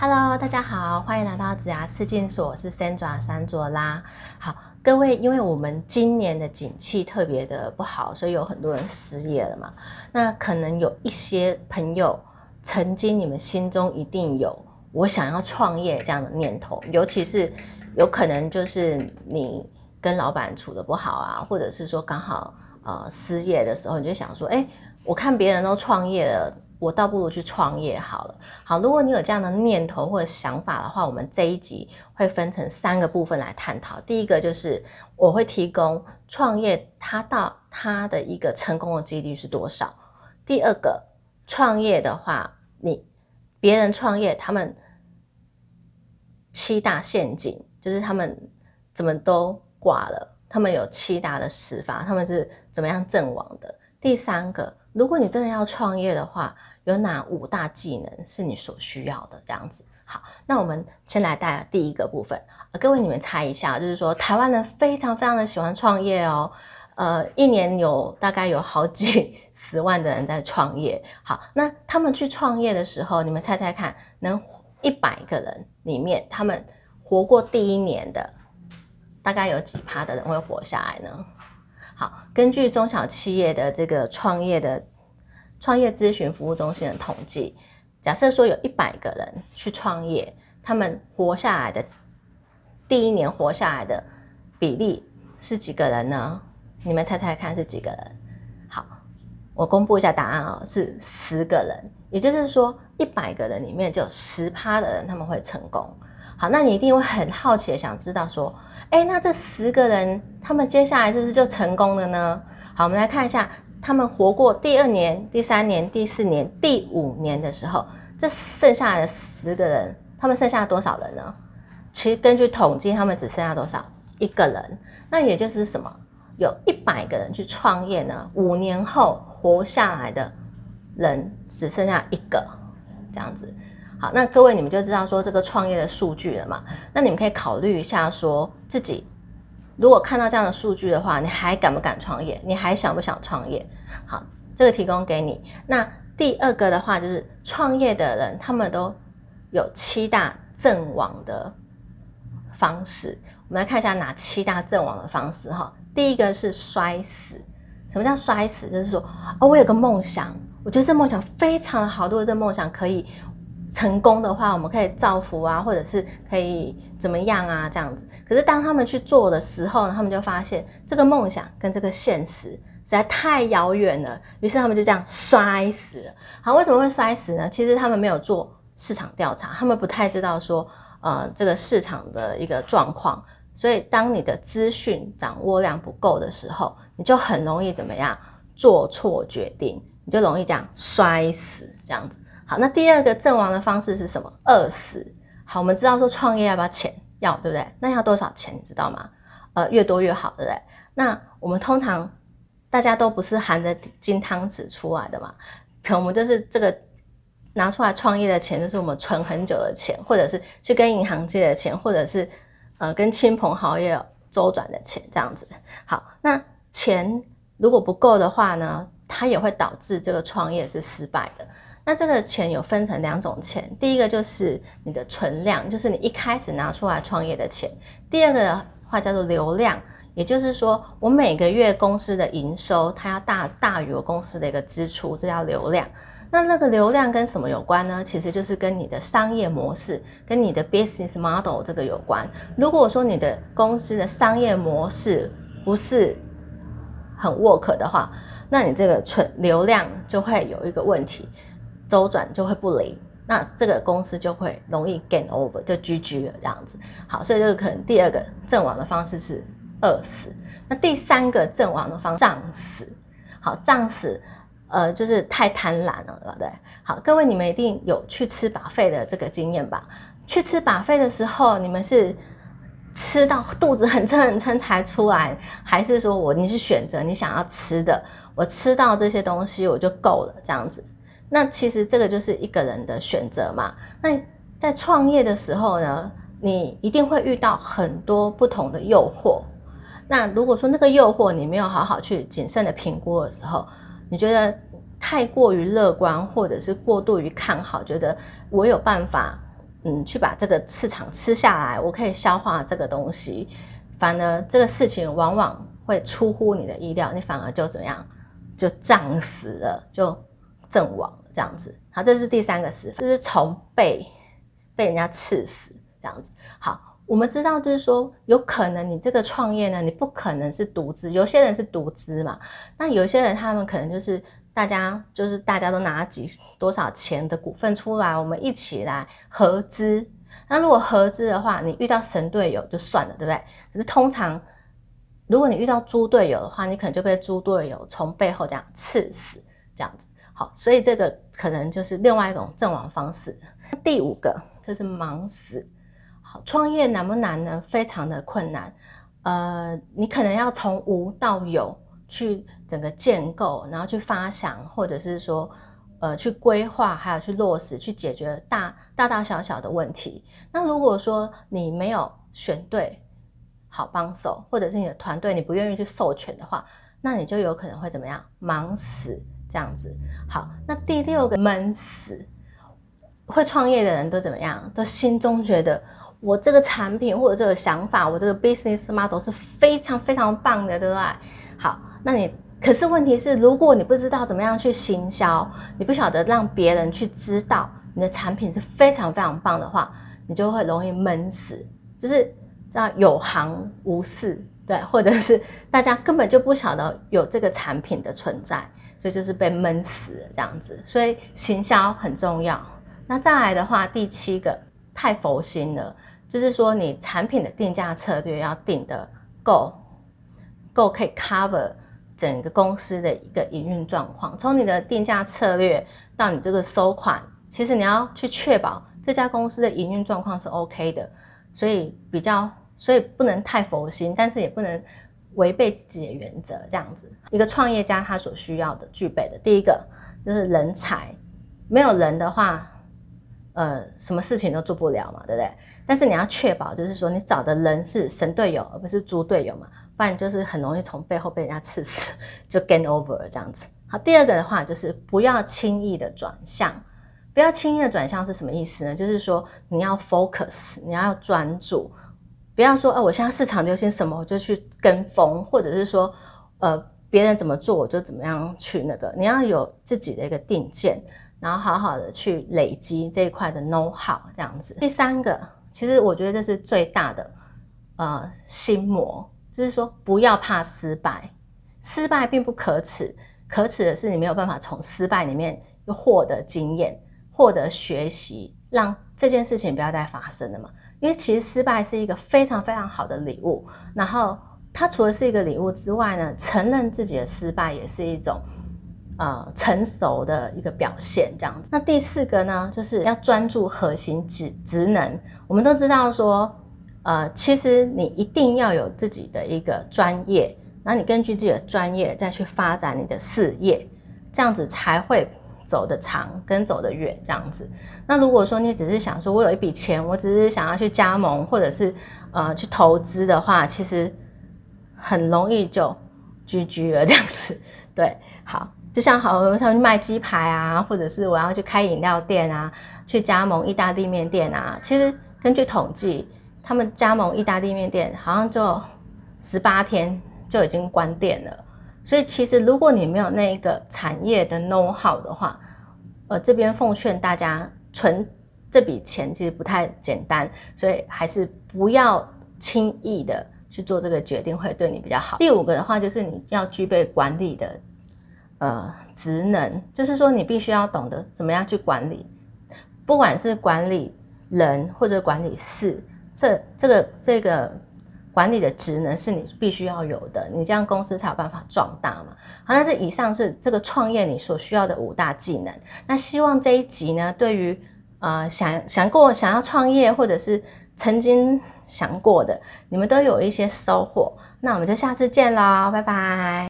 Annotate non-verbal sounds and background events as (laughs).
Hello，大家好，欢迎来到子牙视镜所，我是 Sandra 山卓拉。好，各位，因为我们今年的景气特别的不好，所以有很多人失业了嘛。那可能有一些朋友，曾经你们心中一定有我想要创业这样的念头，尤其是有可能就是你跟老板处的不好啊，或者是说刚好呃失业的时候，你就想说，哎，我看别人都创业了。我倒不如去创业好了。好，如果你有这样的念头或者想法的话，我们这一集会分成三个部分来探讨。第一个就是我会提供创业它到它的一个成功的几率是多少。第二个，创业的话，你别人创业他们七大陷阱，就是他们怎么都挂了，他们有七大的死法，他们是怎么样阵亡的。第三个，如果你真的要创业的话，有哪五大技能是你所需要的？这样子，好，那我们先来带第一个部分。各位，你们猜一下，就是说台湾人非常非常的喜欢创业哦，呃，一年有大概有好几 (laughs) 十万的人在创业。好，那他们去创业的时候，你们猜猜看，能一百个人里面，他们活过第一年的，大概有几趴的人会活下来呢？好，根据中小企业的这个创业的。创业咨询服务中心的统计，假设说有一百个人去创业，他们活下来的第一年活下来的比例是几个人呢？你们猜猜看是几个人？好，我公布一下答案啊，是十个人。也就是说，一百个人里面就十趴的人他们会成功。好，那你一定会很好奇的想知道说，哎，那这十个人他们接下来是不是就成功了呢？好，我们来看一下。他们活过第二年、第三年、第四年、第五年的时候，这剩下的十个人，他们剩下多少人呢？其实根据统计，他们只剩下多少一个人？那也就是什么？有一百个人去创业呢，五年后活下来的人只剩下一个，这样子。好，那各位你们就知道说这个创业的数据了嘛？那你们可以考虑一下，说自己。如果看到这样的数据的话，你还敢不敢创业？你还想不想创业？好，这个提供给你。那第二个的话，就是创业的人他们都有七大阵亡的方式。我们来看一下哪七大阵亡的方式哈。第一个是摔死。什么叫摔死？就是说，哦，我有个梦想，我觉得这梦想非常的好，如果这梦想可以。成功的话，我们可以造福啊，或者是可以怎么样啊，这样子。可是当他们去做的时候呢，他们就发现这个梦想跟这个现实实在太遥远了，于是他们就这样摔死了。好，为什么会摔死呢？其实他们没有做市场调查，他们不太知道说，呃，这个市场的一个状况。所以当你的资讯掌握量不够的时候，你就很容易怎么样做错决定，你就容易这样摔死这样子。好，那第二个阵亡的方式是什么？饿死。好，我们知道说创业要不要钱？要，对不对？那要多少钱？你知道吗？呃，越多越好，对不对？那我们通常大家都不是含着金汤匙出来的嘛，可我们就是这个拿出来创业的钱，就是我们存很久的钱，或者是去跟银行借的钱，或者是呃跟亲朋好友周转的钱，这样子。好，那钱如果不够的话呢，它也会导致这个创业是失败的。那这个钱有分成两种钱，第一个就是你的存量，就是你一开始拿出来创业的钱；第二个的话叫做流量，也就是说我每个月公司的营收它要大大于我公司的一个支出，这叫流量。那那个流量跟什么有关呢？其实就是跟你的商业模式、跟你的 business model 这个有关。如果说你的公司的商业模式不是很 work 的话，那你这个存流量就会有一个问题。周转就会不灵，那这个公司就会容易 gain over，就 GG 了这样子。好，所以这个可能第二个阵亡的方式是饿死。那第三个阵亡的方式胀死。好，胀死，呃，就是太贪婪了，对不对？好，各位你们一定有去吃把费的这个经验吧？去吃把费的时候，你们是吃到肚子很撑很撑才出来，还是说我你是选择你想要吃的，我吃到这些东西我就够了这样子？那其实这个就是一个人的选择嘛。那在创业的时候呢，你一定会遇到很多不同的诱惑。那如果说那个诱惑你没有好好去谨慎的评估的时候，你觉得太过于乐观，或者是过度于看好，觉得我有办法嗯，去把这个市场吃下来，我可以消化这个东西。反而这个事情往往会出乎你的意料，你反而就怎么样，就胀死了，就阵亡这样子。好，这是第三个死法，就是从被被人家刺死这样子。好，我们知道就是说，有可能你这个创业呢，你不可能是独资，有些人是独资嘛，那有些人他们可能就是大家就是大家都拿几多少钱的股份出来，我们一起来合资。那如果合资的话，你遇到神队友就算了，对不对？可是通常，如果你遇到猪队友的话，你可能就被猪队友从背后这样刺死，这样子。好，所以这个可能就是另外一种阵亡方式。第五个就是忙死。好，创业难不难呢？非常的困难。呃，你可能要从无到有去整个建构，然后去发想，或者是说。呃，去规划，还有去落实，去解决大大大小小的问题。那如果说你没有选对好帮手，或者是你的团队你不愿意去授权的话，那你就有可能会怎么样？忙死这样子。好，那第六个闷死，会创业的人都怎么样？都心中觉得我这个产品或者这个想法，我这个 business model 是非常非常棒的，对不对？好，那你。可是问题是，如果你不知道怎么样去行销，你不晓得让别人去知道你的产品是非常非常棒的话，你就会容易闷死，就是叫有行无市，对，或者是大家根本就不晓得有这个产品的存在，所以就是被闷死这样子。所以行销很重要。那再来的话，第七个太佛心了，就是说你产品的定价策略要定的够够可以 cover。整个公司的一个营运状况，从你的定价策略到你这个收款，其实你要去确保这家公司的营运状况是 OK 的，所以比较，所以不能太佛心，但是也不能违背自己的原则。这样子，一个创业家他所需要的具备的第一个就是人才，没有人的话，呃，什么事情都做不了嘛，对不对？但是你要确保，就是说你找的人是神队友，而不是猪队友嘛。不然就是很容易从背后被人家刺死，就 gain over 这样子。好，第二个的话就是不要轻易的转向，不要轻易的转向是什么意思呢？就是说你要 focus，你要专注，不要说，哦，我现在市场流行什么我就去跟风，或者是说，呃，别人怎么做我就怎么样去那个。你要有自己的一个定见，然后好好的去累积这一块的 know how 这样子。第三个，其实我觉得这是最大的呃心魔。就是说，不要怕失败，失败并不可耻，可耻的是你没有办法从失败里面又获得经验、获得学习，让这件事情不要再发生了嘛。因为其实失败是一个非常非常好的礼物，然后它除了是一个礼物之外呢，承认自己的失败也是一种呃成熟的一个表现。这样子，那第四个呢，就是要专注核心职职能。我们都知道说。呃，其实你一定要有自己的一个专业，然后你根据自己的专业再去发展你的事业，这样子才会走得长跟走得远。这样子，那如果说你只是想说，我有一笔钱，我只是想要去加盟或者是呃去投资的话，其实很容易就 GG 了。这样子，(laughs) 对，好，就像好像卖鸡排啊，或者是我要去开饮料店啊，去加盟意大利面店啊，其实根据统计。他们加盟意大利面店，好像就十八天就已经关店了。所以其实如果你没有那一个产业的 know how 的话，呃，这边奉劝大家存这笔钱其实不太简单，所以还是不要轻易的去做这个决定，会对你比较好。第五个的话就是你要具备管理的呃职能，就是说你必须要懂得怎么样去管理，不管是管理人或者管理事。这这个这个管理的职能是你必须要有的，你这样公司才有办法壮大嘛。好，那这以上是这个创业你所需要的五大技能。那希望这一集呢，对于呃想想过想要创业或者是曾经想过的，你们都有一些收获。那我们就下次见喽，拜拜。